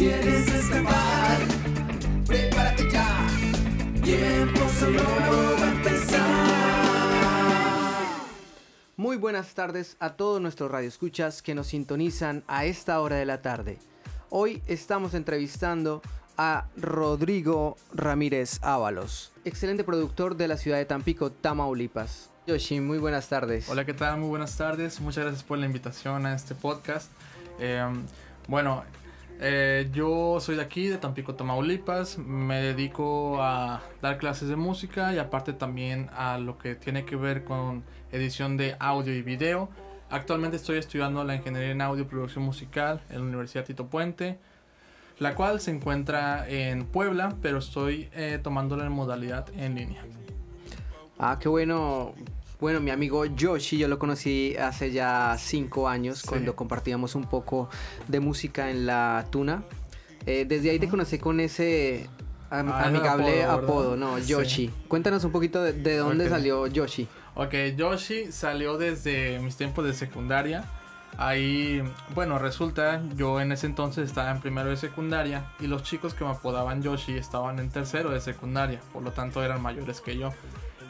quieres escapar, prepárate ya. Tiempo solo va a empezar. Muy buenas tardes a todos nuestros radioescuchas que nos sintonizan a esta hora de la tarde. Hoy estamos entrevistando a Rodrigo Ramírez Ábalos, excelente productor de la ciudad de Tampico, Tamaulipas. Yoshi, muy buenas tardes. Hola, ¿qué tal? Muy buenas tardes. Muchas gracias por la invitación a este podcast. Eh, bueno, eh, yo soy de aquí, de Tampico, Tamaulipas. Me dedico a dar clases de música y aparte también a lo que tiene que ver con edición de audio y video. Actualmente estoy estudiando la ingeniería en audio y producción musical en la Universidad Tito Puente, la cual se encuentra en Puebla, pero estoy eh, tomándola en modalidad en línea. Ah, qué bueno. Bueno, mi amigo Yoshi, yo lo conocí hace ya cinco años Sí. cuando compartíamos un poco de música en la Tuna. Eh, desde ahí te conocí con ese am- Ah, amigable apodo. ¿no? Sí. Yoshi. Cuéntanos un poquito de, de dónde salió Yoshi. Ok, Yoshi salió desde mis tiempos de secundaria. Ahí, bueno, resulta, yo en ese entonces estaba en primero de secundaria y los chicos que me apodaban Yoshi estaban en tercero de secundaria, por lo tanto eran mayores que yo.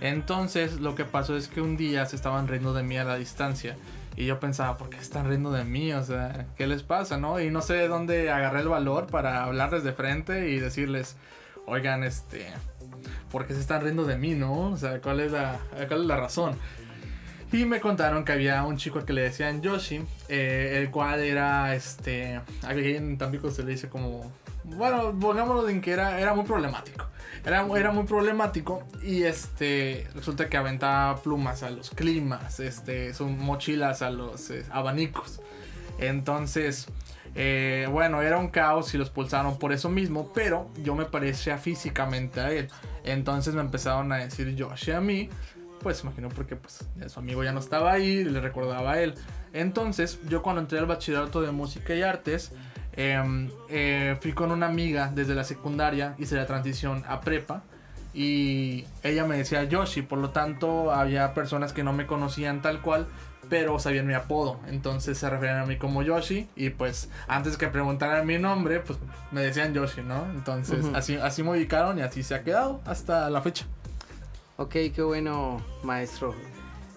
Entonces lo que pasó es que un día se estaban riendo de mí a la distancia y yo pensaba, ¿por qué están riendo de mí? O sea, ¿qué les pasa, no? Y no sé de dónde agarré el valor para hablarles de frente y decirles, oigan, este, ¿por qué se están riendo de mí, no? O sea, ¿cuál es la, cuál es la razón? Y me contaron que había un chico que le decían Yoshi, eh, el cual era, este, aquí en Tampico se le dice como, bueno, pongámoslo en que era, era muy problemático. Era, era muy problemático y este, resulta que aventaba plumas a los climas, este, son mochilas a los eh, abanicos. Entonces, eh, bueno, era un caos y los pulsaron por eso mismo, pero yo me parecía físicamente a él. Entonces me empezaron a decir Yoshi a mí, pues imagino porque pues su amigo ya no estaba ahí le recordaba a él. Entonces, yo cuando entré al bachillerato de música y artes, em, eh, fui con una amiga desde la secundaria, hice la transición a prepa. Y ella me decía Yoshi, por lo tanto había personas que no me conocían tal cual, pero sabían mi apodo. Entonces se referían a mí como Yoshi. Y pues antes que preguntaran mi nombre, pues me decían Yoshi, ¿no? Entonces así, así me ubicaron y así se ha quedado hasta la fecha. Ok, qué bueno, maestro.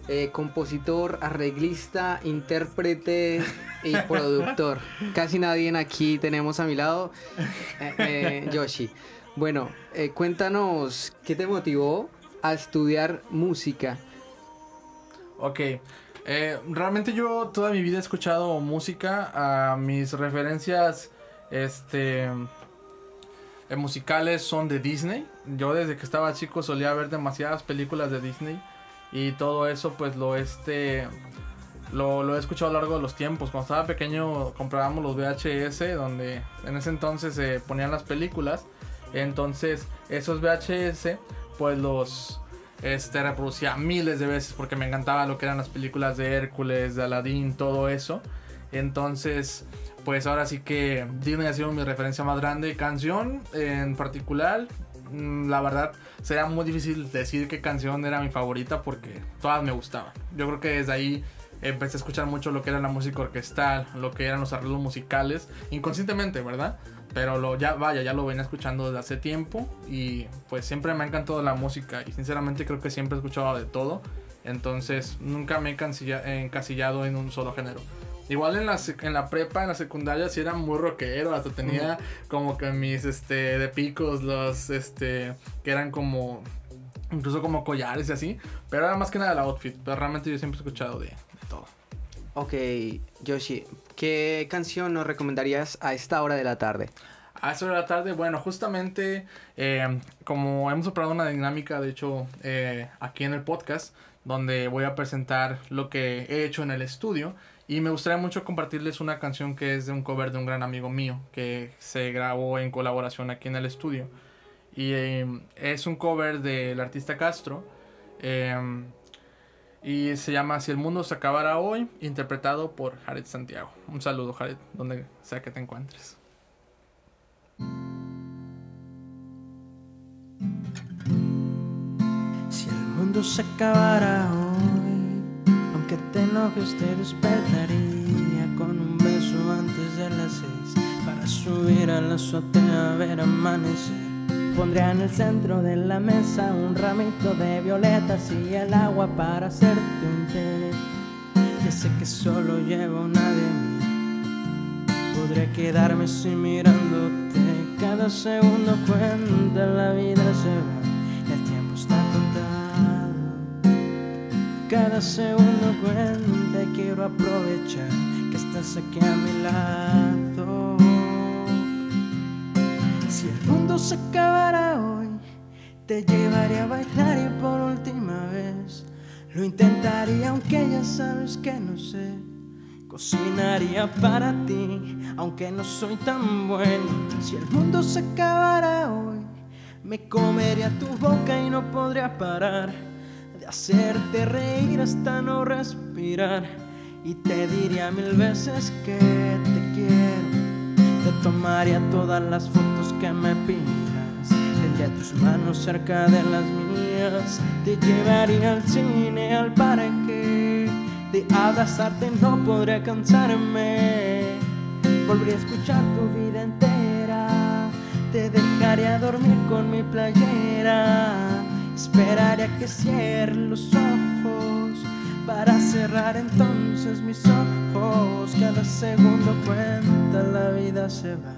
Eh, compositor, arreglista, intérprete y productor. Casi nadie aquí tenemos a mi lado. Eh, eh, Yoshi. Bueno, eh, cuéntanos qué te motivó a estudiar música. Ok. Eh, realmente yo toda mi vida he escuchado música. A mis referencias este, musicales son de Disney. Yo desde que estaba chico solía ver demasiadas películas de Disney. Y todo eso pues lo este... Lo, he escuchado a lo largo de los tiempos. Cuando estaba pequeño comprábamos los VHS donde en ese entonces se ponían las películas. Entonces esos VHS pues los este reproducía miles de veces porque me encantaba lo que eran las películas de Hércules, de Aladdin, todo eso. Entonces, pues ahora sí que Disney ha sido mi referencia más grande. Canción en particular, la verdad, sería muy difícil decir qué canción era mi favorita porque todas me gustaban. Yo creo que desde ahí empecé a escuchar mucho lo que era la música orquestal, lo que eran los arreglos musicales, inconscientemente, ¿verdad? Pero lo, ya, vaya, ya lo venía escuchando desde hace tiempo y pues siempre me ha encantado la música y sinceramente creo que siempre he escuchado de todo. Entonces nunca me he encasillado en un solo género. Igual en la, en la prepa, en la secundaria sí era muy rockero, hasta tenía como que mis este de picos, los este que eran como incluso como collares y así, pero era más que nada el outfit, pero realmente yo siempre he escuchado de, de todo. Ok, Yoshi, ¿qué canción nos recomendarías a esta hora de la tarde? A eso de la tarde, bueno, justamente eh, como hemos preparado una dinámica, de hecho, eh, aquí en el podcast, donde voy a presentar lo que he hecho en el estudio. Y me gustaría mucho compartirles una canción que es de un cover de un gran amigo mío, que se grabó en colaboración aquí en el estudio. Y eh, es un cover del artista Castro. eh, y se llama Si el mundo se acabara hoy, interpretado por Jared Santiago. Un saludo, Jared, donde sea que te encuentres. Si el mundo se acabara hoy, aunque te enojes te despertaría con un beso antes de las seis para subir a la azotea a ver amanecer. Pondré en el centro de la mesa un ramito de violetas y el agua para hacerte un té. Ya sé que solo lleva una de mí. Podré quedarme así mirándote. Cada segundo cuenta, la vida se va. Cada segundo cuenta quiero aprovechar que estás aquí a mi lado. Si el mundo se acabara hoy, te llevaría a bailar y por última vez lo intentaría aunque ya sabes que no sé. Cocinaría para ti, aunque no soy tan bueno. Si el mundo se acabara hoy, me comería tu boca y no podría parar hacerte reír hasta no respirar. Y te diría mil veces que te quiero. Te tomaría todas las fotos que me pidas. Tendría tus manos cerca de las mías. Te llevaría al cine, al parque. De abrazarte no podría cansarme. Volvería a escuchar tu vida entera. Te dejaría dormir con mi playera. Esperaría que cierres los ojos para cerrar entonces mis ojos. Cada segundo cuenta, la vida se va,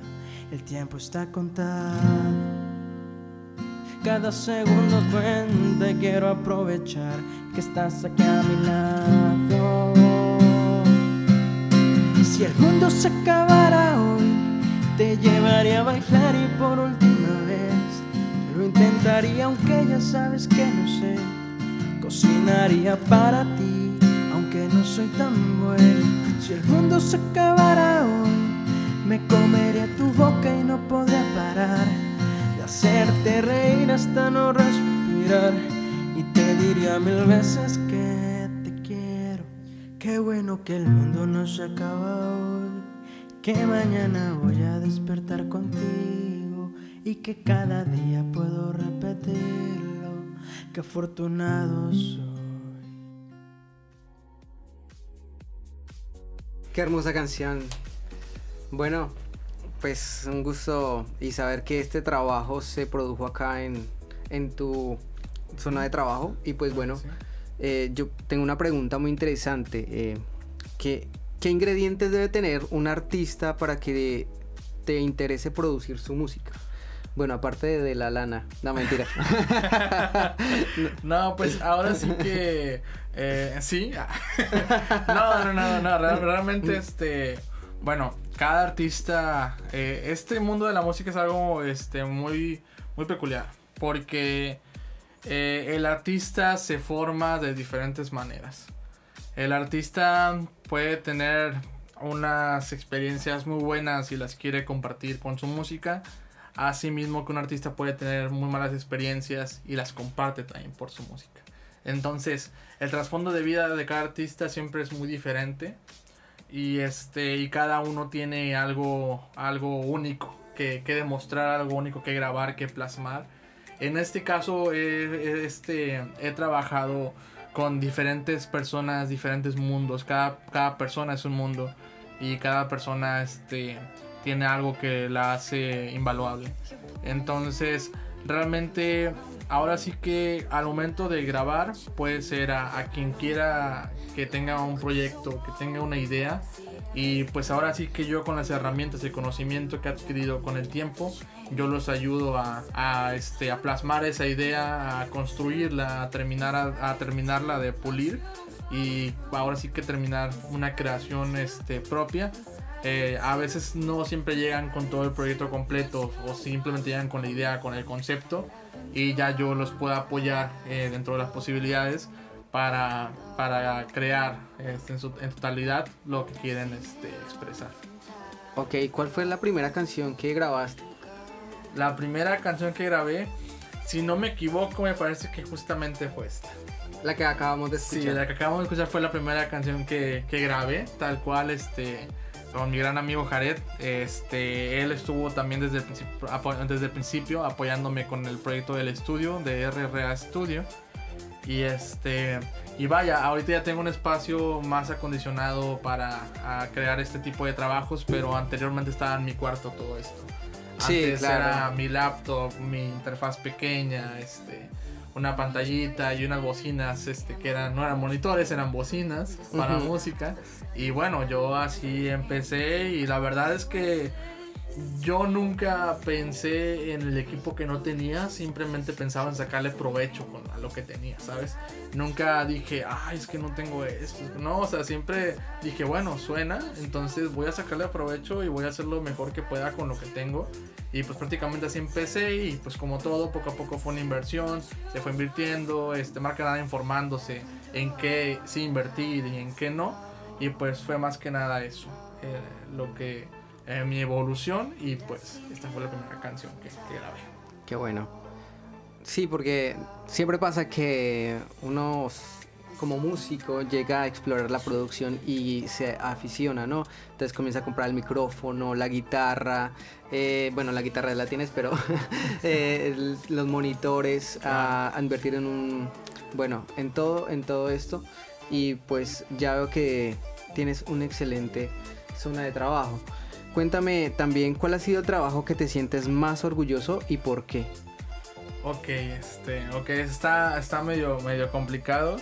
el tiempo está contado. Cada segundo cuenta y quiero aprovechar que estás aquí a mi lado. Si el mundo se acabara hoy, te llevaría a bailar y por última vez intentaría aunque ya sabes que no sé. Cocinaría para ti, aunque no soy tan bueno. Si el mundo se acabara hoy, me comería tu boca y no podría parar de hacerte reír hasta no respirar. Y te diría mil veces que te quiero. Qué bueno que el mundo no se acaba hoy. Que mañana voy a despertar contigo y que cada día puedo repetirlo. Qué afortunado soy. Qué hermosa canción. Bueno, pues un gusto y saber que este trabajo se produjo acá en, en tu zona de trabajo. Y pues bueno, eh, yo tengo una pregunta muy interesante. eh, ¿qué, ¿Qué ingredientes debe tener un artista para que te interese producir su música? Bueno, aparte de, la lana. No, mentira. No, pues ahora sí que eh, sí. no, no, no, no, real- realmente este, bueno, cada artista, eh, este mundo de la música es algo este muy muy peculiar porque eh, el artista se forma de diferentes maneras. El artista puede tener unas experiencias muy buenas y las quiere compartir con su música. Asimismo que un artista puede tener muy malas experiencias y las comparte también por su música. Entonces, el trasfondo de vida de cada artista siempre es muy diferente y este y cada uno tiene algo algo único que, que demostrar, algo único que grabar, que plasmar. En este caso, este, he trabajado con diferentes personas, diferentes mundos. Cada, cada persona es un mundo y cada persona este, tiene algo que la hace invaluable. Entonces, realmente, ahora sí que al momento de grabar, puede ser a, a quien quiera que tenga un proyecto, que tenga una idea. Y pues ahora sí que yo con las herramientas y conocimiento que he adquirido con el tiempo, yo los ayudo a, a, este, a plasmar esa idea, a construirla, a, terminar, a, a terminarla de pulir y ahora sí que terminar una creación este, propia. Eh, a veces no siempre llegan con todo el proyecto completo o simplemente llegan con la idea, con el concepto y ya yo los puedo apoyar eh, dentro de las posibilidades para, para crear este, en, su, en totalidad lo que quieren este, expresar. ok, ¿cuál fue la primera canción que grabaste? La primera canción que grabé, si no me equivoco, me parece que justamente fue esta. La que acabamos de Sí, escuchar. la que acabamos de escuchar fue la primera canción que, que grabé, tal cual, este, con mi gran amigo Jared. Este, él estuvo también desde el, desde el principio apoyándome con el proyecto del estudio, de RRA Studio. Y este y vaya, ahorita ya tengo un espacio más acondicionado para crear este tipo de trabajos, pero anteriormente estaba en mi cuarto todo esto. Sí, Antes claro. era mi laptop, mi interfaz pequeña, este una pantallita y unas bocinas este que eran no eran monitores, eran bocinas para música. Y bueno, yo así empecé y la verdad es que yo nunca pensé en el equipo que no tenía, simplemente pensaba en sacarle provecho con a lo que tenía, ¿sabes? Nunca dije, ay, es que no tengo esto. No, o sea, siempre dije, bueno, suena, entonces voy a sacarle provecho y voy a hacer lo mejor que pueda con lo que tengo. Y pues prácticamente así empecé y pues como todo, poco a poco fue una inversión, se fue invirtiendo, este, más que nada informándose en qué sí invertir y en qué no. Y pues fue más que nada eso, eh, lo que, eh, mi evolución y pues esta fue la primera canción que, que grabé. Qué bueno. Sí, porque siempre pasa que uno como músico llega a explorar la producción y se aficiona, ¿no? Entonces comienza a comprar el micrófono, la guitarra, eh, bueno, la guitarra la tienes, pero eh, el- los monitores, a, a invertir en un, bueno, en todo, en todo esto. Y pues ya veo que tienes una excelente zona de trabajo. Cuéntame también cuál ha sido el trabajo que te sientes más orgulloso y por qué. Ok, este, ok, está, está medio, medio complicado,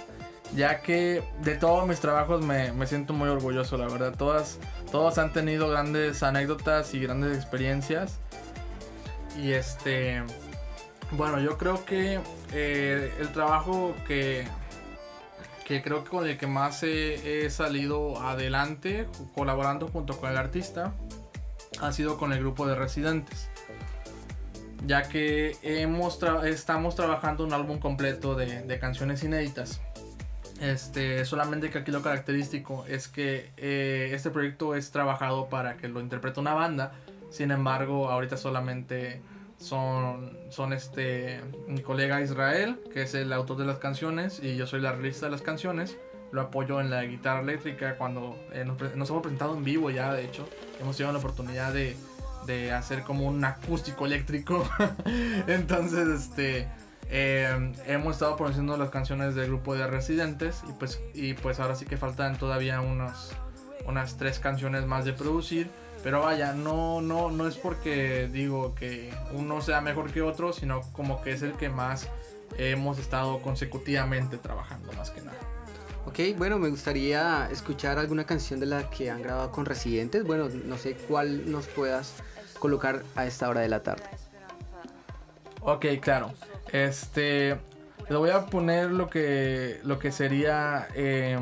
ya que de todos mis trabajos me, me siento muy orgulloso, la verdad. Todas, todos han tenido grandes anécdotas y grandes experiencias. Y este, bueno, yo creo que eh, el trabajo que, que creo que con el que más he, salido adelante, colaborando junto con el artista, ha sido con el grupo de residentes ya que hemos estamos trabajando un álbum completo de canciones inéditas. Este, solamente que aquí lo característico es que eh, este proyecto es trabajado para que lo interprete una banda. Sin embargo, ahorita solamente son, son este, mi colega Israel, que es el autor de las canciones, y yo soy la realista de las canciones. Lo apoyo en la guitarra eléctrica cuando eh, nos, nos hemos presentado en vivo ya, de hecho. Hemos tenido la oportunidad de, de hacer como un acústico eléctrico. Entonces, este, eh, hemos estado produciendo las canciones del grupo de residentes y pues, y pues ahora sí que faltan todavía unos, unas tres canciones más de producir. Pero vaya, no, no, no es porque digo que uno sea mejor que otro, sino como que es el que más hemos estado consecutivamente trabajando más que nada. Ok, bueno, me gustaría escuchar alguna canción de la que han grabado con residentes. Bueno, no sé cuál nos puedas colocar a esta hora de la tarde. Ok, claro. Este. Le voy a poner lo que. lo que sería. eh,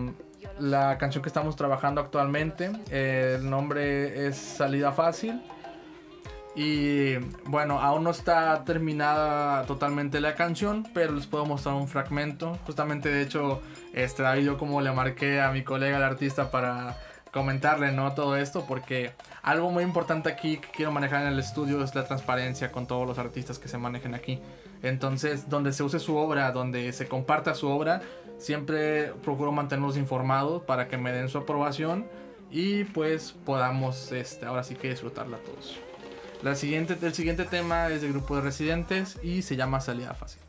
la canción que estamos trabajando actualmente. El nombre es Salida Fácil. Y bueno, aún no está terminada totalmente la canción, pero les puedo mostrar un fragmento. Justamente, de hecho, este David, yo como le marqué a mi colega, el artista, para comentarle, ¿no? Todo esto, porque algo muy importante aquí que quiero manejar en el estudio es la transparencia con todos los artistas que se manejen aquí. Entonces, donde se use su obra, donde se comparta su obra, siempre procuro mantenerlos informados para que me den su aprobación y pues podamos, este, ahora sí que disfrutarla todos. La siguiente, el siguiente tema es del grupo de residentes y se llama Salida Fácil.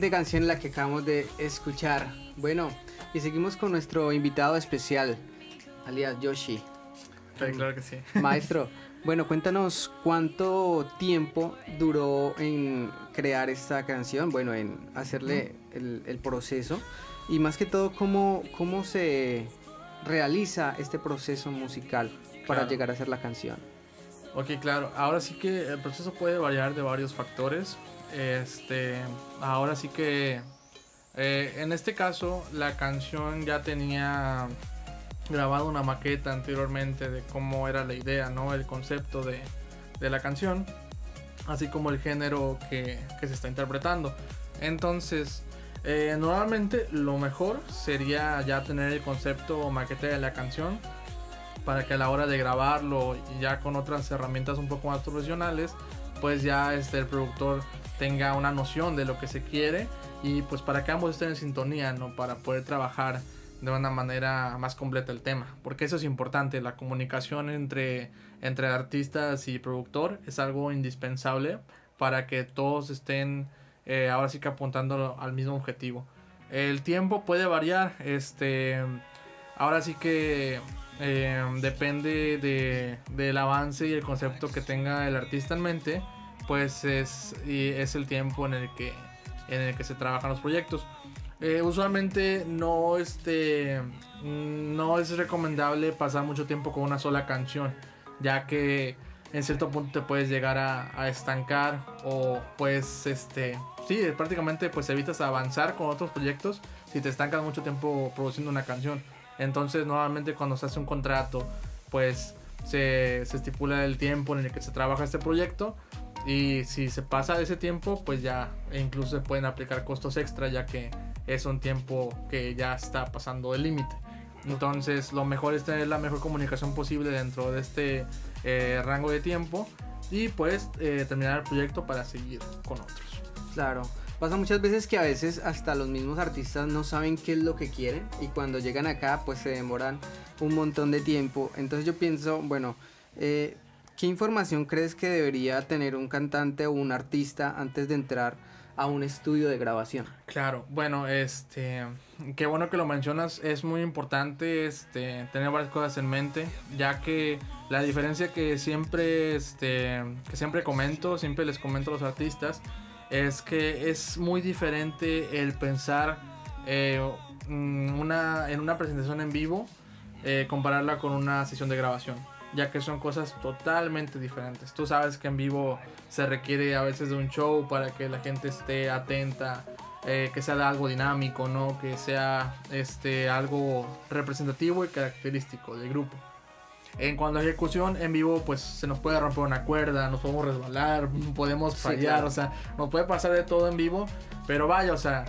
Excelente canción la que acabamos de escuchar. Bueno, y seguimos con nuestro invitado especial, alias Yoshi. Sí, claro que sí. Maestro, bueno, cuéntanos cuánto tiempo duró en crear esta canción, bueno, en hacerle el, el proceso y más que todo cómo, cómo se realiza este proceso musical para Claro. llegar a hacer la canción. Ok, claro. Ahora sí que el proceso puede variar de varios factores. Este, ahora sí que eh, en este caso la canción ya tenía grabado una maqueta anteriormente de cómo era la idea, ¿no? El concepto de, de la canción, así como el género que, que se está interpretando. Entonces, eh, normalmente lo mejor sería ya tener el concepto o maqueta de la canción para que a la hora de grabarlo ya con otras herramientas un poco más profesionales, pues ya este, el productor tenga una noción de lo que se quiere y pues para que ambos estén en sintonía, ¿no? Para poder trabajar de una manera más completa el tema, porque eso es importante, la comunicación entre, entre artistas y productor es algo indispensable para que todos estén eh, ahora sí que apuntando al mismo objetivo. El tiempo puede variar, este, ahora sí que eh, depende de, del avance y el concepto que tenga el artista en mente, pues es, es el tiempo en el que, en el que se trabajan los proyectos. Eh, usualmente no, este, mm, no es recomendable pasar mucho tiempo con una sola canción, ya que en cierto punto te puedes llegar a, a estancar o pues este sí prácticamente pues evitas avanzar con otros proyectos si te estancas mucho tiempo produciendo una canción entonces normalmente cuando se hace un contrato pues se, se estipula el tiempo en el que se trabaja este proyecto y si se pasa de ese tiempo pues ya e incluso se pueden aplicar costos extra ya que es un tiempo que ya está pasando el límite entonces lo mejor es tener la mejor comunicación posible dentro de este eh, rango de tiempo y pues eh, terminar el proyecto para seguir con otros. Claro. Pasa muchas veces que a veces hasta los mismos artistas no saben qué es lo que quieren y cuando llegan acá pues se demoran un montón de tiempo. Entonces yo pienso, bueno, eh, ¿qué información crees que debería tener un cantante o un artista antes de entrar a un estudio de grabación? Claro, bueno, este, qué bueno que lo mencionas, es muy importante este, tener varias cosas en mente, ya que la diferencia que siempre, este, que siempre comento, siempre les comento a los artistas, es que es muy diferente el pensar eh, una, en una presentación en vivo, eh, compararla con una sesión de grabación, ya que son cosas totalmente diferentes. Tú sabes que en vivo se requiere a veces de un show para que la gente esté atenta, eh, que sea de algo dinámico, ¿no? Que sea este, algo representativo y característico del grupo. En cuanto a ejecución en vivo, pues se nos puede romper una cuerda, nos podemos resbalar, podemos Sí, fallar, claro. o sea, nos puede pasar de todo en vivo, pero vaya, o sea,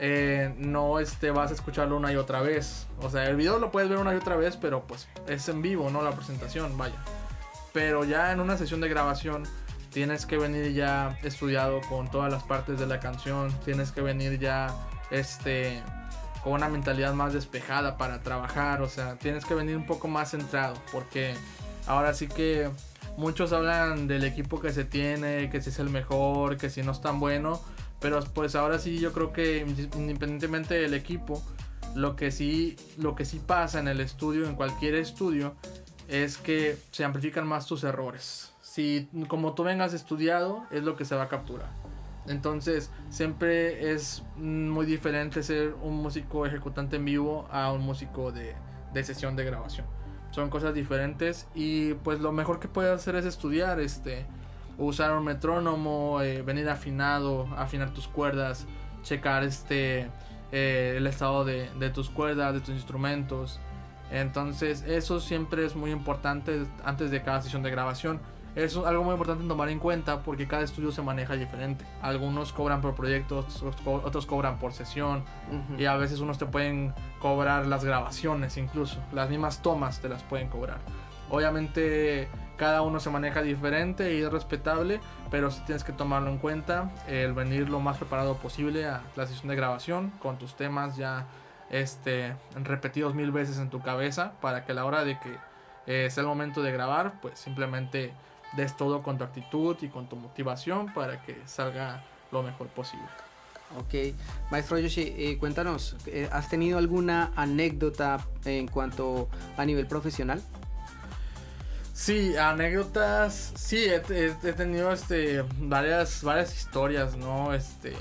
eh, no este, vas a escucharlo una y otra vez. O sea, el video lo puedes ver una y otra vez, pero pues es en vivo, no la presentación, vaya. Pero ya en una sesión de grabación tienes que venir ya estudiado con todas las partes de la canción, tienes que venir ya este con una mentalidad más despejada para trabajar, o sea, tienes que venir un poco más centrado, porque ahora sí que muchos hablan del equipo que se tiene, que si es el mejor, que si no es tan bueno, pero pues ahora sí yo creo que independientemente del equipo, lo que sí lo que sí pasa en el estudio, en cualquier estudio, es que se amplifican más tus errores. Si como tú vengas estudiado, es lo que se va a capturar. Entonces, siempre es muy diferente ser un músico ejecutante en vivo a un músico de, de sesión de grabación. Son cosas diferentes y pues lo mejor que puedes hacer es estudiar, este, usar un metrónomo, eh, venir afinado, afinar tus cuerdas, checar este, eh, el estado de, de tus cuerdas, de tus instrumentos. Entonces, eso siempre es muy importante antes de cada sesión de grabación. es un- algo muy importante tomar en cuenta porque cada estudio se maneja diferente. Algunos cobran por proyectos, otros co- otros cobran por sesión y a veces unos te pueden cobrar las grabaciones incluso, las mismas tomas te las pueden cobrar. Obviamente cada uno se maneja diferente y es respetable, pero sí tienes que tomarlo en cuenta, el venir lo más preparado posible a la sesión de grabación con tus temas ya este, repetidos mil veces en tu cabeza para que a la hora de que eh, sea el momento de grabar, pues simplemente des todo con tu actitud y con tu motivación para que salga lo mejor posible. Ok, maestro Yoshi, eh, cuéntanos, eh, ¿has tenido alguna anécdota en cuanto a nivel profesional? Sí, anécdotas. Sí, he, tenido este varias varias historias, ¿no? Este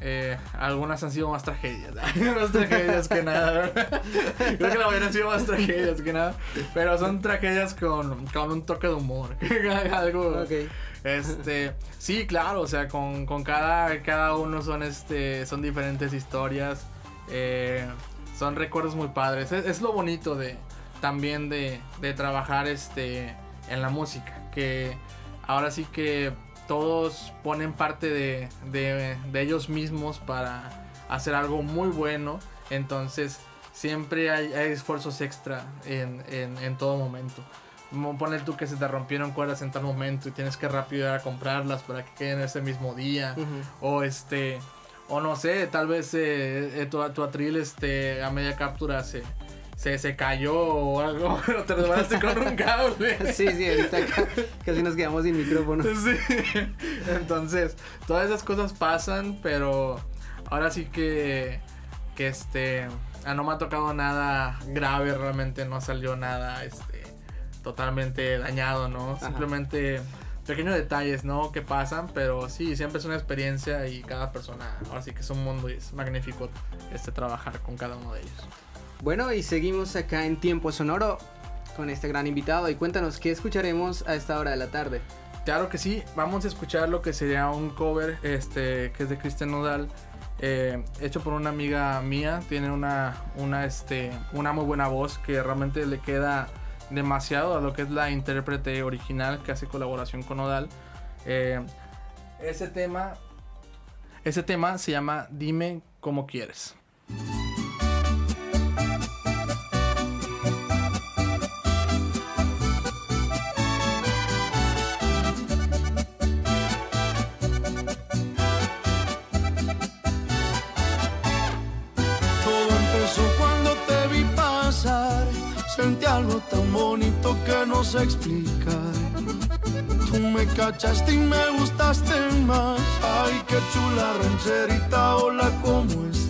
eh, algunas han sido más tragedias, más tragedias que nada. Creo que la mayoría han sido más tragedias que nada, pero son tragedias con, con un toque de humor, algo. Este, sí, claro, o sea, con, con cada, cada uno son este, son diferentes historias, eh, son recuerdos muy padres. Es, es lo bonito de también de, de trabajar este en la música, que ahora sí que todos ponen parte de, de, de ellos mismos para hacer algo muy bueno, entonces siempre hay, hay esfuerzos extra en, en, en todo momento. Poner tú que se te rompieron cuerdas en tal momento y tienes que rápido ir a comprarlas para que queden ese mismo día. O este. O no sé, tal vez eh, eh, tu, tu atril este, a media captura se, se, se cayó o algo, pero te con un cable. Sí, sí, ahorita ca- casi nos quedamos sin micrófono. Sí. Entonces, todas esas cosas pasan, pero ahora sí que, que este, ah, no me ha tocado nada grave, realmente no salió nada, este, totalmente dañado, ¿no? Ajá. Simplemente pequeños detalles, ¿no? Que pasan, pero sí, siempre es una experiencia y cada persona, ahora sí que es un mundo y es magnífico, este, trabajar con cada uno de ellos. Bueno, y seguimos acá en Tiempo Sonoro con este gran invitado. Y cuéntanos, ¿qué escucharemos a esta hora de la tarde? Claro que sí, vamos a escuchar lo que sería un cover este, que es de Cristian Nodal, eh, hecho por una amiga mía. Tiene una, una, este, una muy buena voz que realmente le queda demasiado a lo que es la intérprete original que hace colaboración con Nodal. Eh, ese tema, ese tema se llama Dime cómo quieres. Tan bonito que no sé explicar. Tú me cachaste y me gustaste más. Ay, qué chula rancherita, hola, ¿cómo estás?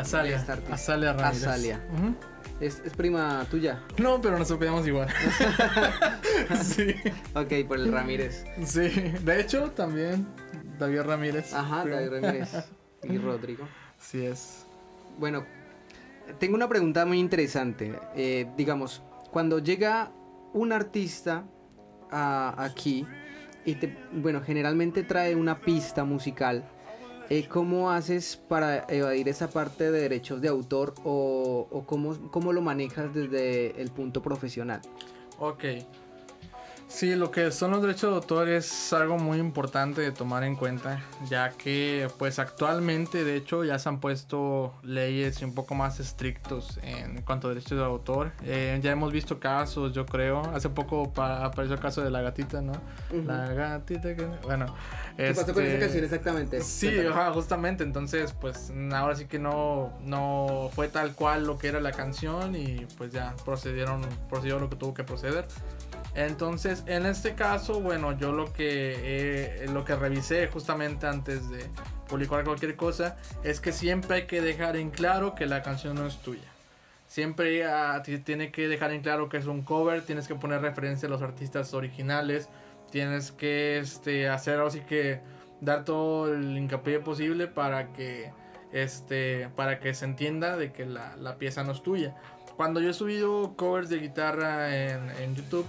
Azalia. Azalia Ramírez. Azalia. Ujú. ¿Es, es prima tuya. No, pero nos opinamos igual. sí, Ok, por el Ramírez. sí. De hecho, también David Ramírez. Ajá, Primo. David Ramírez y Rodrigo. Sí es. Bueno, tengo una pregunta muy interesante. Eh, digamos, cuando llega un artista a- aquí y te, bueno, generalmente trae una pista musical, eh, ¿cómo haces para evadir esa parte de derechos de autor o, cómo, cómo lo manejas desde el punto profesional? Ok. Sí, lo que son los derechos de autor es algo muy importante de tomar en cuenta, ya que pues actualmente de hecho ya se han puesto leyes un poco más estrictos en cuanto a derechos de autor. Eh, ya hemos visto casos, yo creo. Hace poco pa- apareció el caso de la gatita, ¿no? La gatita que... Bueno. ¿Qué pasó con esa este, canción exactamente? Sí, ajá, justamente. Entonces, pues ahora sí que no, no fue tal cual lo que era la canción y pues ya procedieron, procedió lo que tuvo que proceder. Entonces, en este caso, bueno, yo lo que, eh, lo que revisé justamente antes de publicar cualquier cosa es que siempre hay que dejar en claro que la canción no es tuya. Siempre ah, ti- tiene que dejar en claro que es un cover, tienes que poner referencia a los artistas originales, tienes que este, hacer así que dar todo el hincapié posible para que este para que se entienda de que la, la pieza no es tuya. Cuando yo he subido covers de guitarra en, en YouTube,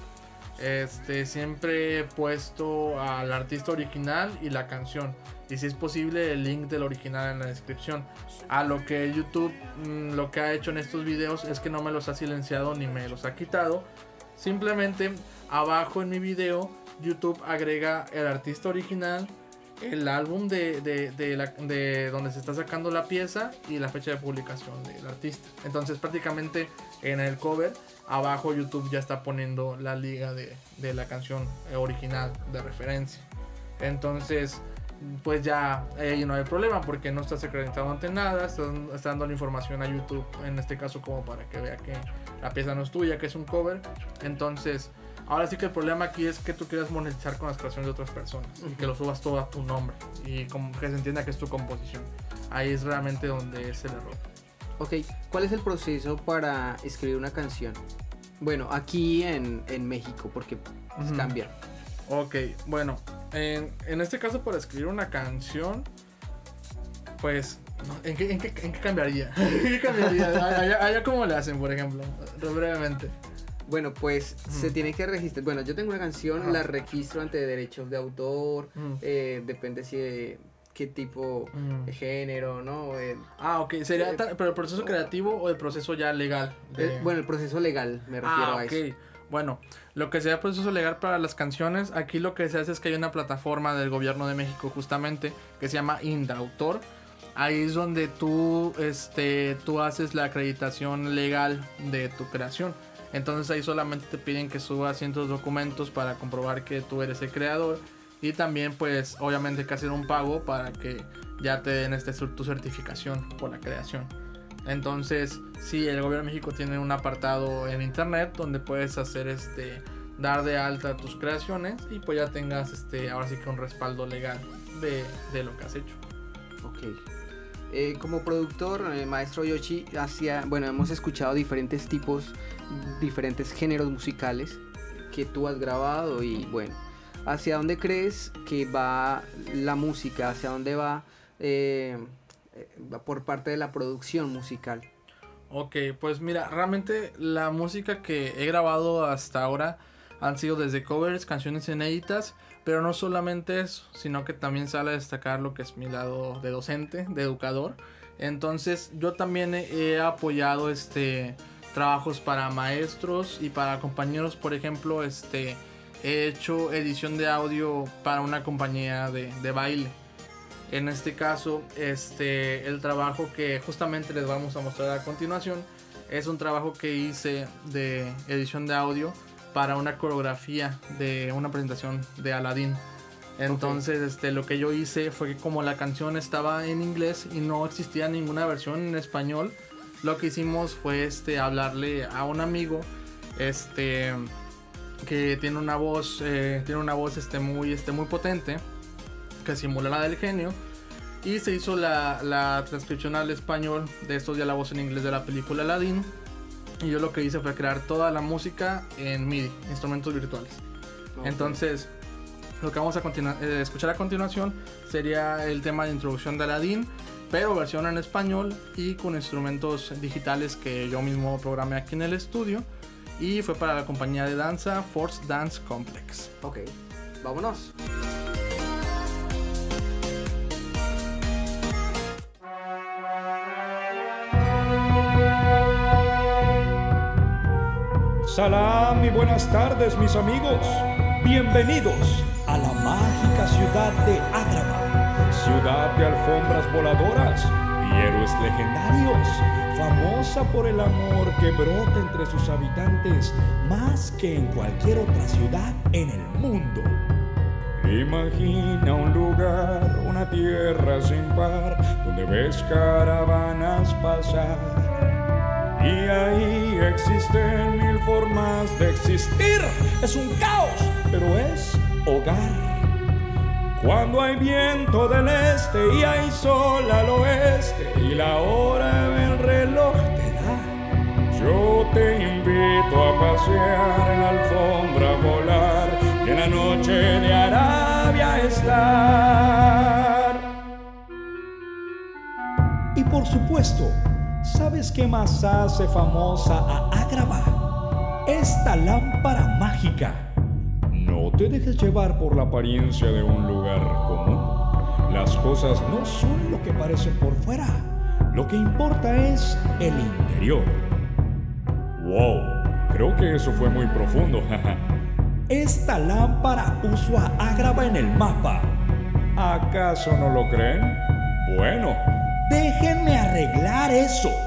este siempre he puesto al artista original y la canción. Y si es posible, el link del original en la descripción. A lo que YouTube mm, lo que ha hecho en estos videos es que no me los ha silenciado ni me los ha quitado. Simplemente abajo en mi video, YouTube agrega el artista original, el álbum de, de, de la- de donde se está sacando la pieza y la fecha de publicación del artista. Entonces prácticamente en el cover, abajo YouTube ya está poniendo la liga de, de la canción original de referencia. Entonces, pues ya ahí no hay problema porque no estás acreditado ante nada, estás, dando la información a YouTube en este caso como para que vea que la pieza no es tuya, que es un cover. Entonces, ahora sí que el problema aquí es que tú quieras monetizar con las creaciones de otras personas y que lo subas todo a tu nombre y como que se entienda que es tu composición. Ahí es realmente donde es el error. Ok, ¿cuál es el proceso para escribir una canción? Bueno, aquí en, en México, porque pues, Ujú. cambia. Ok, bueno, en, en este caso para escribir una canción, pues, ¿en, qué, en, qué, en qué cambiaría? ¿En qué cambiaría? Allá, allá cómo le hacen, por ejemplo, brevemente. Bueno, pues se Ujú. tiene que registrar. Bueno, yo tengo una canción, Ajá. la registro ante derechos de autor. Mm. eh, depende si de qué tipo Mm. de género, ¿no? Eh, Ah, ok, sería Eh, pero el proceso creativo o el proceso ya legal. de- eh, bueno, el proceso legal, me refiero ah, a ok. eso. Bueno, lo que sería proceso legal para las canciones, aquí lo que se hace es que hay una plataforma del gobierno de México justamente que se llama Indautor. Ahí es donde tú, este, tú haces la acreditación legal de tu creación. Entonces ahí solamente te piden que subas ciertos documentos para comprobar que tú eres el creador. Y también pues obviamente que hacer un pago para que ya te den este, tu certificación por la creación. Entonces, sí, el gobierno de México tiene un apartado en internet donde puedes hacer este dar de alta tus creaciones y pues ya tengas este ahora sí que un respaldo legal de, de lo que has hecho. Ok. Eh, como productor, eh, maestro Yoshi, hacia, bueno, hemos escuchado diferentes tipos, diferentes géneros musicales que tú has grabado y bueno, ¿hacia dónde crees que va la música? ¿Hacia dónde va, eh, por parte de la producción musical? Ok, pues mira, realmente la música que he grabado hasta ahora han sido desde covers, canciones inéditas, pero no solamente eso, sino que también sale a destacar lo que es mi lado de docente, de educador. Entonces yo también he, apoyado este trabajos para maestros y para compañeros, por ejemplo, este he hecho edición de audio para una compañía de, de baile. En este caso, este, el trabajo que justamente les vamos a mostrar a continuación es un trabajo que hice de edición de audio para una coreografía de una presentación de Aladdin. Entonces, este, lo que yo hice fue que como la canción estaba en inglés y no existía ninguna versión en español, lo que hicimos fue este, hablarle a un amigo, este, que tiene una voz, eh, tiene una voz este, muy, este, muy potente que simula la del genio. Y se hizo la, la transcripción al español de estos diálogos en inglés de la película Aladdin. Y yo lo que hice fue crear toda la música en MIDI, instrumentos virtuales. Entonces, lo que vamos a eh, escuchar a continuación sería el tema de introducción de Aladdin, pero versión en español y con instrumentos digitales que yo mismo programé aquí en el estudio. Y fue para la compañía de danza Force Dance Complex. Ok, vámonos. Salam y buenas tardes mis amigos. Bienvenidos a la mágica ciudad de Agrava, ciudad de alfombras voladoras y héroes legendarios, famosa por el amor que brota entre sus habitantes más que en cualquier otra ciudad en el mundo. Imagina un lugar, una tierra sin par, donde ves caravanas pasar. Y ahí existen mil formas de existir. Es un caos, pero es hogar. Cuando hay viento del este y hay sol al oeste y la hora del reloj te da, yo te invito a pasear en la alfombra, a volar y en la noche de Arabia estar. Y por supuesto, ¿sabes qué más hace famosa a Agrava? Esta lámpara mágica. No te dejes llevar por la apariencia de un lugar común. Las cosas no son lo que parecen por fuera. Lo que importa es el interior. Wow, creo que eso fue muy profundo. Esta lámpara puso a Agrava en el mapa. ¿Acaso no lo creen? Bueno, déjenme arreglar eso.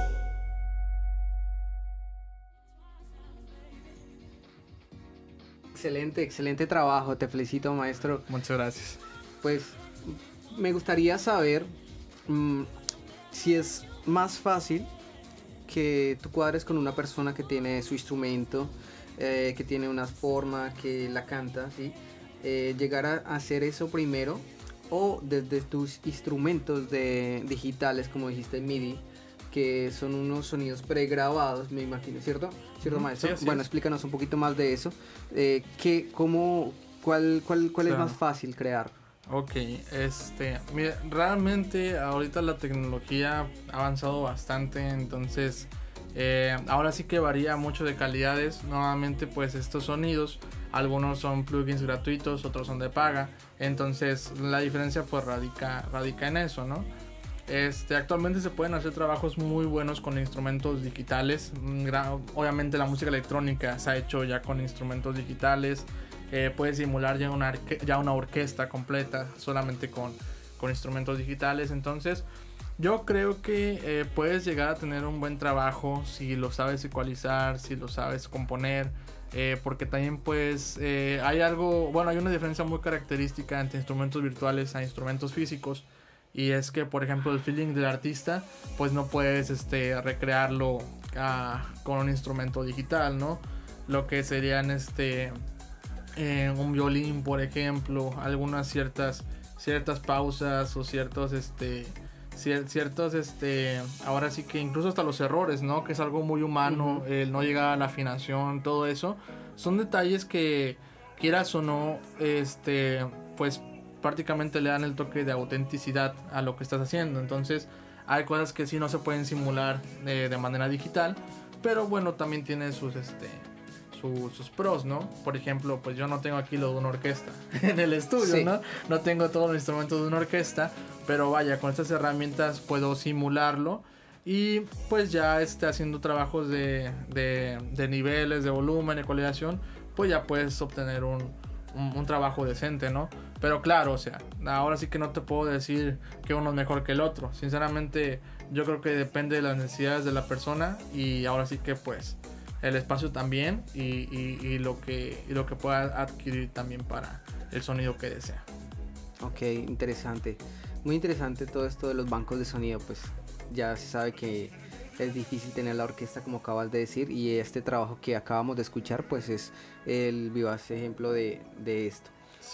Excelente, excelente trabajo. Te felicito, maestro. Muchas gracias. Pues me gustaría saber mm, si es más fácil que tú cuadres con una persona que tiene su instrumento, eh, que tiene una forma, que la canta, ¿sí? Eh, llegar a hacer eso primero o desde tus instrumentos de, digitales, como dijiste, MIDI, que son unos sonidos pregrabados, me imagino, ¿cierto? ¿Cierto, maestro? sí, bueno, explícanos un poquito más de eso. Eh, ¿qué, cómo, ¿Cuál, cuál, cuál es más fácil crear? Ok, este, mira, realmente ahorita la tecnología ha avanzado bastante, entonces eh, ahora sí que varía mucho de calidades. Nuevamente, pues estos sonidos, algunos son plugins gratuitos, otros son de paga, entonces la diferencia pues radica, radica en eso, ¿no? Este, actualmente se pueden hacer trabajos muy buenos con instrumentos digitales. Mm, Obviamente la música electrónica se ha hecho ya con instrumentos digitales. Eh, puedes simular ya una, orquesta completa solamente con, instrumentos digitales. Entonces yo creo que eh, puedes llegar a tener un buen trabajo si lo sabes ecualizar, si lo sabes componer. eh, porque también pues hay algo, bueno, hay una diferencia muy característica entre instrumentos virtuales a instrumentos físicos. Y es que, por ejemplo, el feeling del artista, pues no puedes este, recrearlo ah, con un instrumento digital, ¿no? Lo que serían este, eh, un violín, por ejemplo, algunas ciertas, ciertas pausas o ciertos, este, cier- ciertos, este, ahora sí que incluso hasta los errores, ¿no? Que es algo muy humano, el no llegar a la afinación, todo eso, son detalles que, quieras o no, este, pues prácticamente le dan el toque de autenticidad a lo que estás haciendo. Entonces, hay cosas que sí no se pueden simular eh, de manera digital, pero bueno, también tiene sus, este, su- sus pros, ¿no? Por ejemplo, pues yo no tengo aquí lo de una orquesta en el estudio, Sí. ¿no? No tengo todos los instrumentos de una orquesta, pero vaya, con estas herramientas puedo simularlo y pues ya esté haciendo trabajos de, de, de niveles, de volumen, ecualización, pues ya puedes obtener un, un, un trabajo decente, ¿no? Pero claro, o sea, ahora sí que no te puedo decir que uno es mejor que el otro. Sinceramente, yo creo que depende de las necesidades de la persona y ahora sí que pues el espacio también y, y- y lo que y lo que pueda adquirir también para el sonido que desea. Ok, interesante. Muy interesante todo esto de los bancos de sonido, pues ya se sabe que es difícil tener la orquesta como acabas de decir y este trabajo que acabamos de escuchar pues es el vivaz ejemplo de, de esto.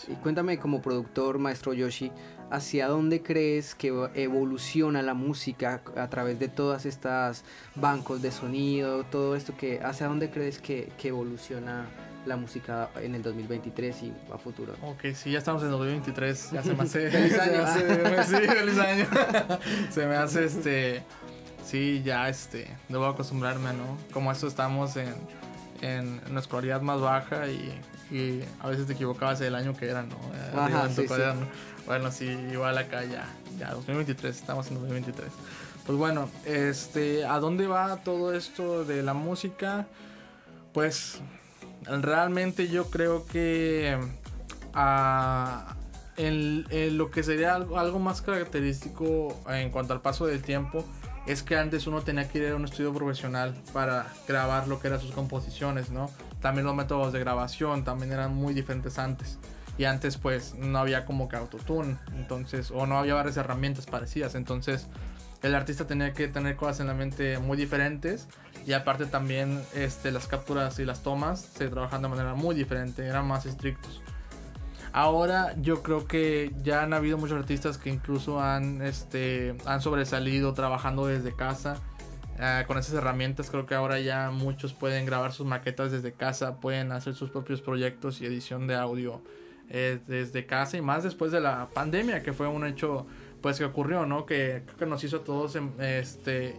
Y cuéntame como productor, maestro Yoshi, ¿hacia dónde crees que evoluciona la música a través de todas estas bancos de sonido, todo esto que, hacia dónde crees que, que evoluciona la música en el 2023 y a futuro? Ok, sí, ya estamos en 2023, ya se me hace... Feliz se me año. hace- sí, feliz año. se me hace este... Sí, ya este, debo acostumbrarme, ¿no? Como esto estamos en, en, en escolaridad más baja y, y a veces te equivocabas el año que era, ¿no? Eh, Ajá, sí. Bueno, sí, igual acá ya, ya 2023, estamos en 2023. Pues bueno, este, ¿a dónde va todo esto de la música? Pues realmente yo creo que ah, en, en lo que sería algo, algo más característico en cuanto al paso del tiempo es que antes uno tenía que ir a un estudio profesional para grabar lo que eran sus composiciones, ¿no? También los métodos de grabación también eran muy diferentes antes. Y antes pues no había como que autotune, entonces, o no había varias herramientas parecidas, entonces el artista tenía que tener cosas en la mente muy diferentes y aparte también este, las capturas y las tomas se trabajan de manera muy diferente, eran más estrictos. Ahora yo creo que ya han habido muchos artistas que incluso han, este, han sobresalido trabajando desde casa. eh, con esas herramientas creo que ahora ya muchos pueden grabar sus maquetas desde casa, pueden hacer sus propios proyectos y edición de audio eh, desde casa y más después de la pandemia que fue un hecho pues que ocurrió, ¿no? Que creo que nos hizo a todos em, este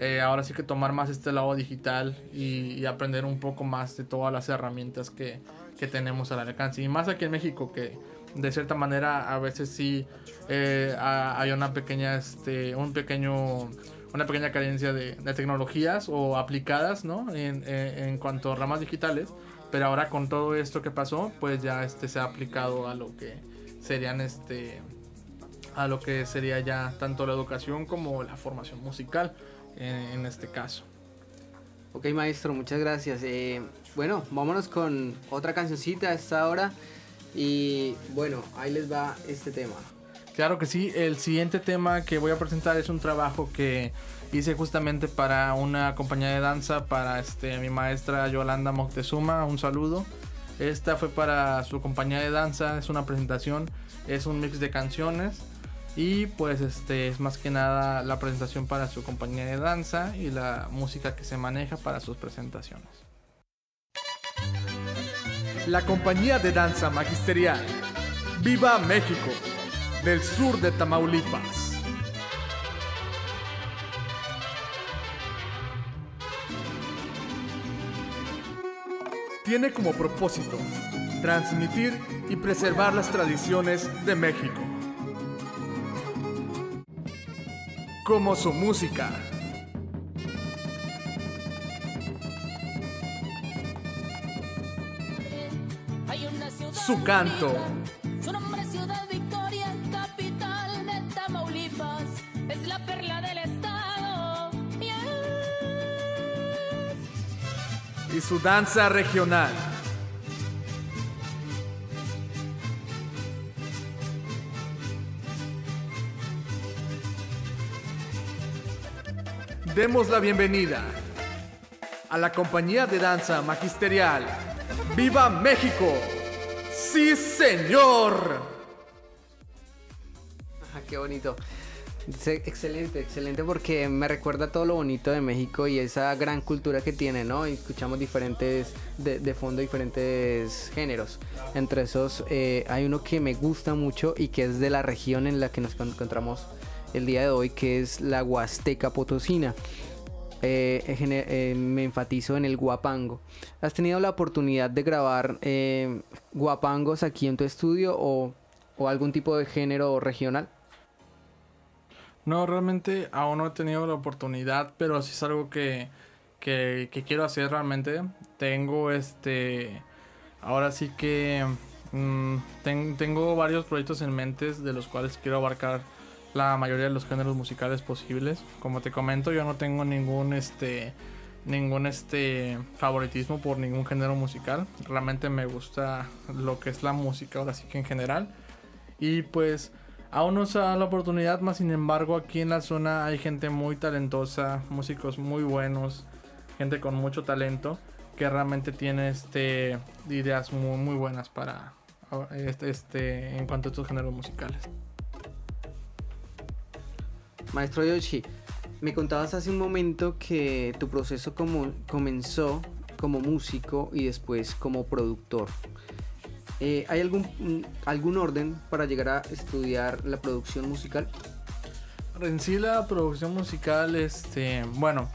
eh, ahora sí que tomar más este lado digital y aprender un poco más de todas las herramientas que, que tenemos al alcance. Y más aquí en México, que de cierta manera a veces sí eh, ha- hay una pequeña, este, un pequeño, una pequeña carencia de, tecnologías o aplicadas, ¿no? En, en- cuanto a ramas digitales. Pero ahora con todo esto que pasó, pues ya este se ha aplicado a lo que serían este a lo que sería ya tanto la educación como la formación musical en este caso. Ok, maestro, muchas gracias. Eh, bueno, vámonos con otra cancioncita a esta hora. Y bueno, ahí les va este tema. Claro que sí, el siguiente tema que voy a presentar es un trabajo que hice justamente para una compañía de danza, para este, mi maestra Yolanda Moctezuma, un saludo. Esta fue para su compañía de danza, es una presentación, es un mix de canciones y pues este es más que nada la presentación para su compañía de danza y la música que se maneja para sus presentaciones. La compañía de danza magisterial Viva México del sur de Tamaulipas. Tiene como propósito transmitir y preservar las tradiciones de México. Como su música, su canto, Su nombre es Ciudad Victoria, capital de Tamaulipas. Es la perla del estado. Yes. y su danza regional. Demos la bienvenida a la compañía de danza magisterial ¡Viva México! ¡Sí, señor! Qué bonito. Excelente, excelente porque me recuerda todo lo bonito de México y esa gran cultura que tiene, ¿no? Y escuchamos diferentes, de, de fondo diferentes géneros. Entre esos eh, hay uno que me gusta mucho y que es de la región en la que nos encontramos el día de hoy, que es la Huasteca Potosina. Eh, eh, me enfatizo en el guapango. ¿Has tenido la oportunidad de grabar eh, guapangos aquí en tu estudio o, o algún tipo de género regional? No, realmente aún no he tenido la oportunidad, pero sí es algo que, que, quiero hacer realmente. Tengo este. Ahora sí que. mm, ten- tengo varios proyectos en mente de los cuales quiero abarcar la mayoría de los géneros musicales posibles. Como te comento, yo no tengo ningún este. Ningún este favoritismo por ningún género musical. Realmente me gusta lo que es la música, ahora sí que en general. Y pues aún no se da la oportunidad, más sin embargo aquí en la zona hay gente muy talentosa, músicos muy buenos, gente con mucho talento que realmente tiene este ideas muy, muy buenas para este, este, en cuanto a estos géneros musicales. Maestro Yoshi, me contabas hace un momento que tu proceso como, comenzó como músico y después como productor. Eh, ¿Hay algún, mm, algún orden para llegar a estudiar la producción musical? En sí la producción musical, este, bueno,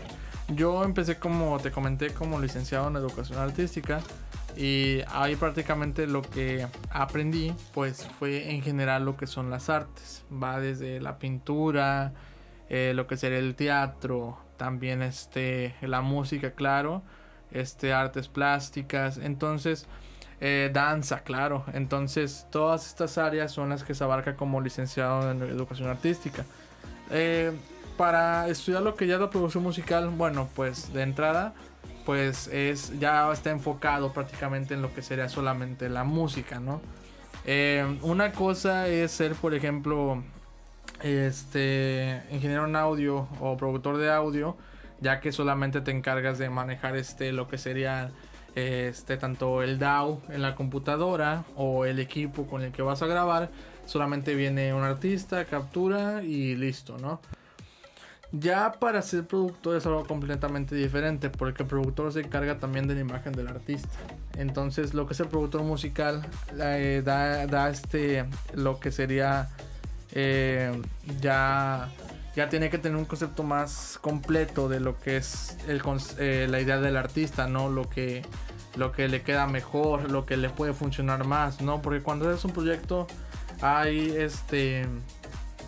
yo empecé como te comenté como licenciado en educación artística y ahí prácticamente lo que aprendí pues fue en general lo que son las artes, va desde la pintura, eh, lo que sería el teatro, también este, la música, claro, este, artes plásticas, entonces eh, danza, claro, entonces todas estas áreas son las que se abarca como licenciado en educación artística. Eh, para estudiar lo que ya es la producción musical, bueno, pues de entrada, pues es ya está enfocado prácticamente en lo que sería solamente la música, ¿no? Eh, una cosa es ser, por ejemplo, este ingeniero en audio o productor de audio, ya que solamente te encargas de manejar este lo que sería este tanto el DAW en la computadora o el equipo con el que vas a grabar, solamente viene un artista, captura y listo, ¿no? Ya para ser productor es algo completamente diferente, porque el productor se encarga también de la imagen del artista. Entonces, lo que es el productor musical eh, da, da este lo que sería eh, ya ya tiene que tener un concepto más completo de lo que es el, eh, la idea del artista, ¿no? Lo que, lo que le queda mejor, lo que le puede funcionar más, ¿no? Porque cuando es un proyecto hay este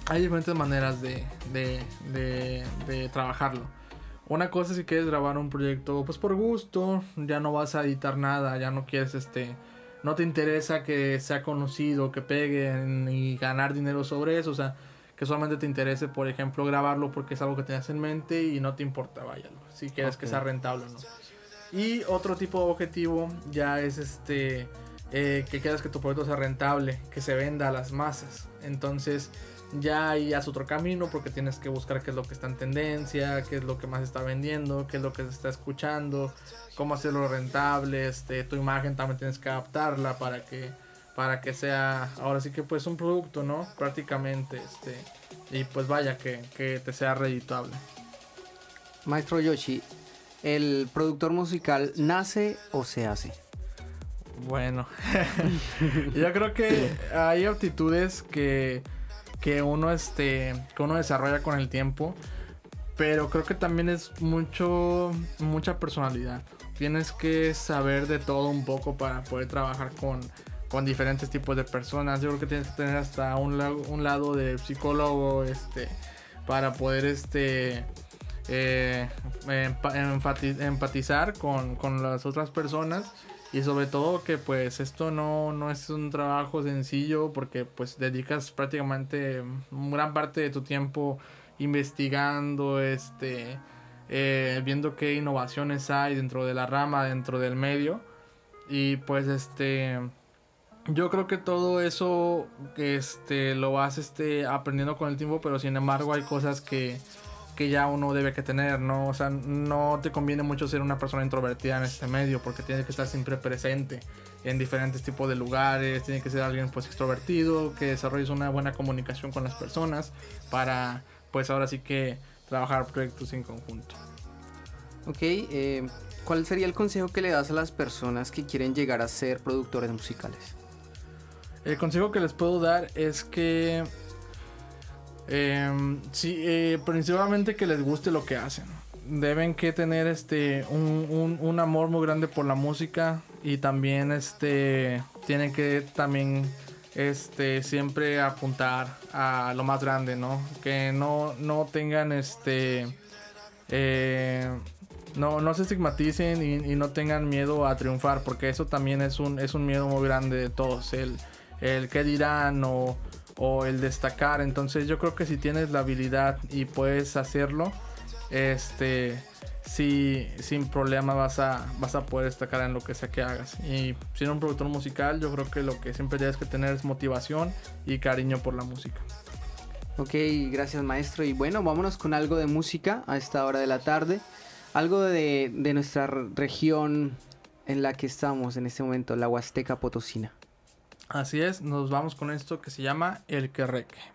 hay diferentes maneras de, de, de, de trabajarlo. Una cosa es si quieres grabar un proyecto pues por gusto, ya no vas a editar nada, ya no quieres este no te interesa que sea conocido, que peguen y ganar dinero sobre eso, o sea, que solamente te interese, por ejemplo, grabarlo porque es algo que tenías en mente y no te importa, vaya, si quieres que sea rentable o no. Y otro tipo de objetivo ya es este eh, que quieras que tu producto sea rentable, que se venda a las masas. Entonces ya ahí haz otro camino porque tienes que buscar qué es lo que está en tendencia, qué es lo que más está vendiendo, qué es lo que se está escuchando, cómo hacerlo rentable, este, tu imagen también tienes que adaptarla para que para que sea ahora sí que pues un producto, ¿no? Prácticamente este y pues vaya que, que te sea redituable. Maestro Yoshi, ¿el productor musical nace o se hace? Bueno, yo creo que hay aptitudes que, que uno este que uno desarrolla con el tiempo, pero creo que también es mucho mucha personalidad. Tienes que saber de todo un poco para poder trabajar con, con diferentes tipos de personas. Yo creo que tienes que tener hasta un, la- un lado de psicólogo, este, para poder este eh, enfati- empatizar con, con las otras personas y sobre todo que pues esto no, no es un trabajo sencillo porque pues dedicas prácticamente gran parte de tu tiempo investigando, este, eh, viendo qué innovaciones hay dentro de la rama, dentro del medio. Y pues este, yo creo que todo eso este, lo vas este, aprendiendo con el tiempo, pero sin embargo hay cosas que, que ya uno debe que tener, ¿no? O sea, no te conviene mucho ser una persona introvertida en este medio porque tienes que estar siempre presente en diferentes tipos de lugares, tiene que ser alguien pues extrovertido, que desarrolles una buena comunicación con las personas para pues ahora sí que trabajar proyectos en conjunto. Ok, eh, ¿cuál sería el consejo que le das a las personas que quieren llegar a ser productores musicales? El consejo que les puedo dar es que em, sí, eh, principalmente que les guste lo que hacen. Deben que tener este un, un- amor muy grande por la música y también este tienen que también este siempre apuntar a lo más grande, ¿no? Que no, no tengan este eh, no, no se estigmaticen y, y no tengan miedo a triunfar, porque eso también es un, es un miedo muy grande de todos, el, el qué dirán o, o el destacar. Entonces yo creo que si tienes la habilidad y puedes hacerlo, este, sí, sin problema vas a, vas a poder destacar en lo que sea que hagas. Y siendo un productor musical, yo creo que lo que siempre tienes que tener es motivación y cariño por la música. Ok, gracias maestro. Y bueno, vámonos con algo de música a esta hora de la tarde. Algo de, de nuestra región en la que estamos en este momento, la Huasteca Potosina. Así es, nos vamos con esto que se llama El Querreque.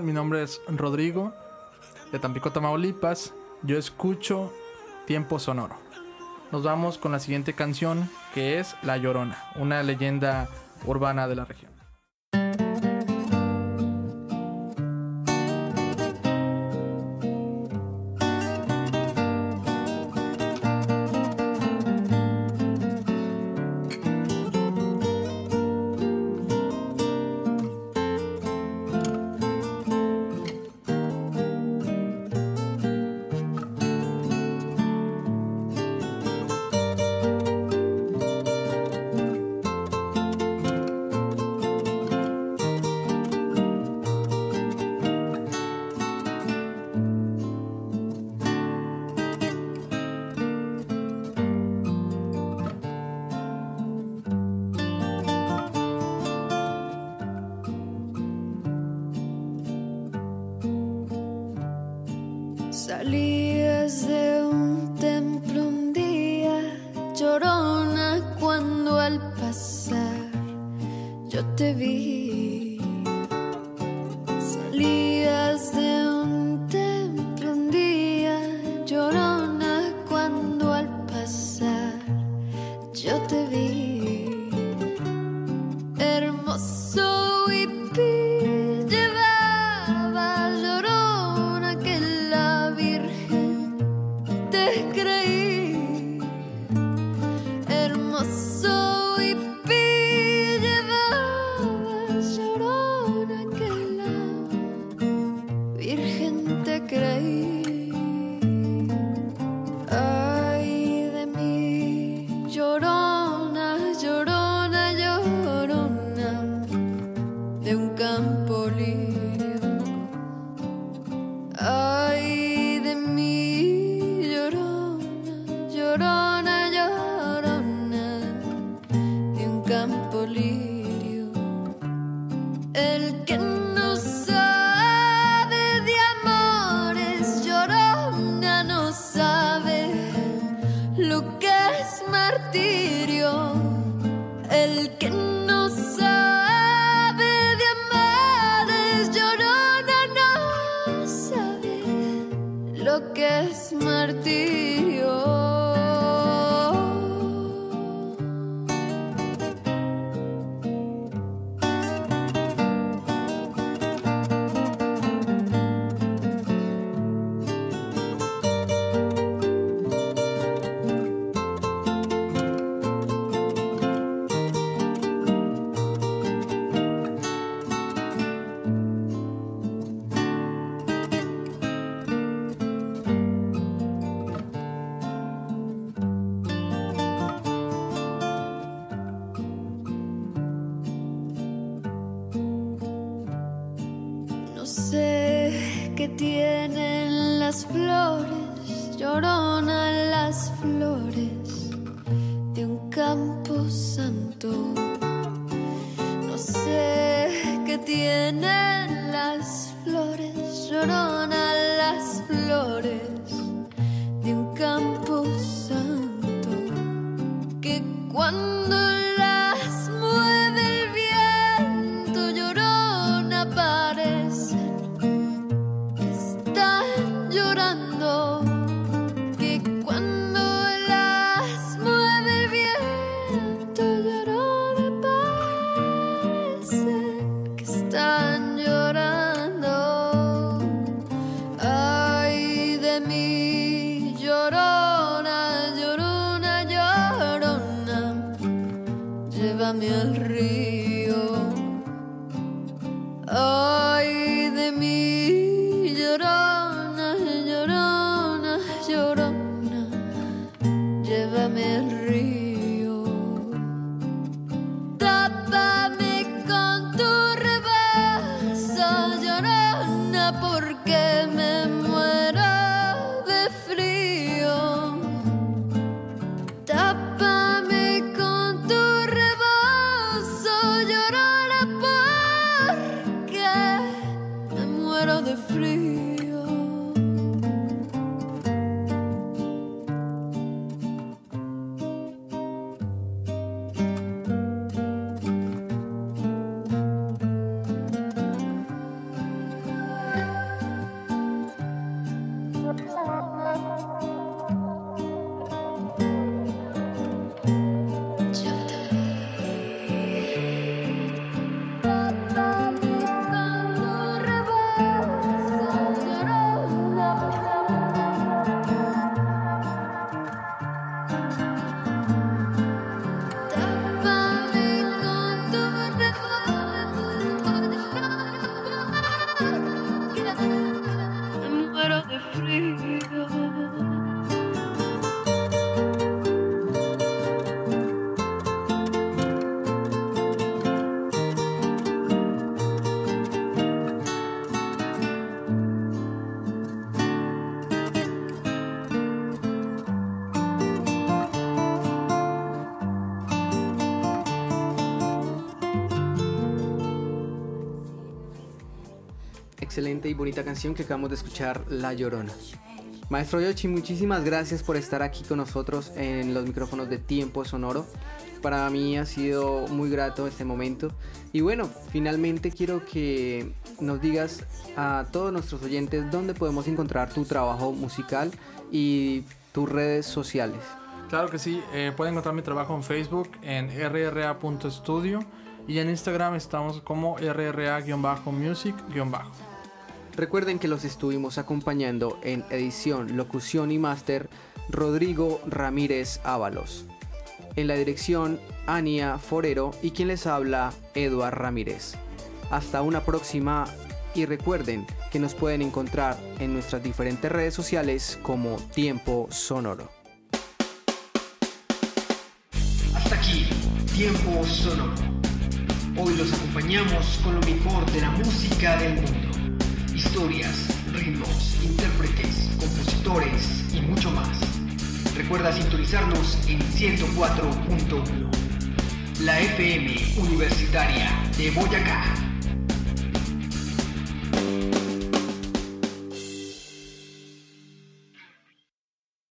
Mi nombre es Rodrigo, de Tampico, Tamaulipas. Yo escucho Tiempo Sonoro. Nos vamos con la siguiente canción, que es La Llorona, una leyenda urbana de la región. Llorando. Excelente y bonita canción que acabamos de escuchar, La Llorona. Maestro Yoshi, muchísimas gracias por estar aquí con nosotros en los micrófonos de Tiempo Sonoro. Para mí ha sido muy grato este momento. Y bueno, finalmente quiero que nos digas a todos nuestros oyentes dónde podemos encontrar tu trabajo musical y tus redes sociales. Claro que sí, eh, pueden encontrar mi trabajo en Facebook en rra.studio y en Instagram estamos como rra-music-. Recuerden que los estuvimos acompañando en edición, locución y máster Rodrigo Ramírez Ábalos. En la dirección Ania Forero y quien les habla Eduard Ramírez. Hasta una próxima y recuerden que nos pueden encontrar en nuestras diferentes redes sociales como Tiempo Sonoro. Hasta aquí, Tiempo Sonoro. Hoy los acompañamos con lo mejor de la música del mundo. Historias, ritmos, intérpretes, compositores y mucho más. Recuerda sintonizarnos en 104.1. La FM Universitaria de Boyacá.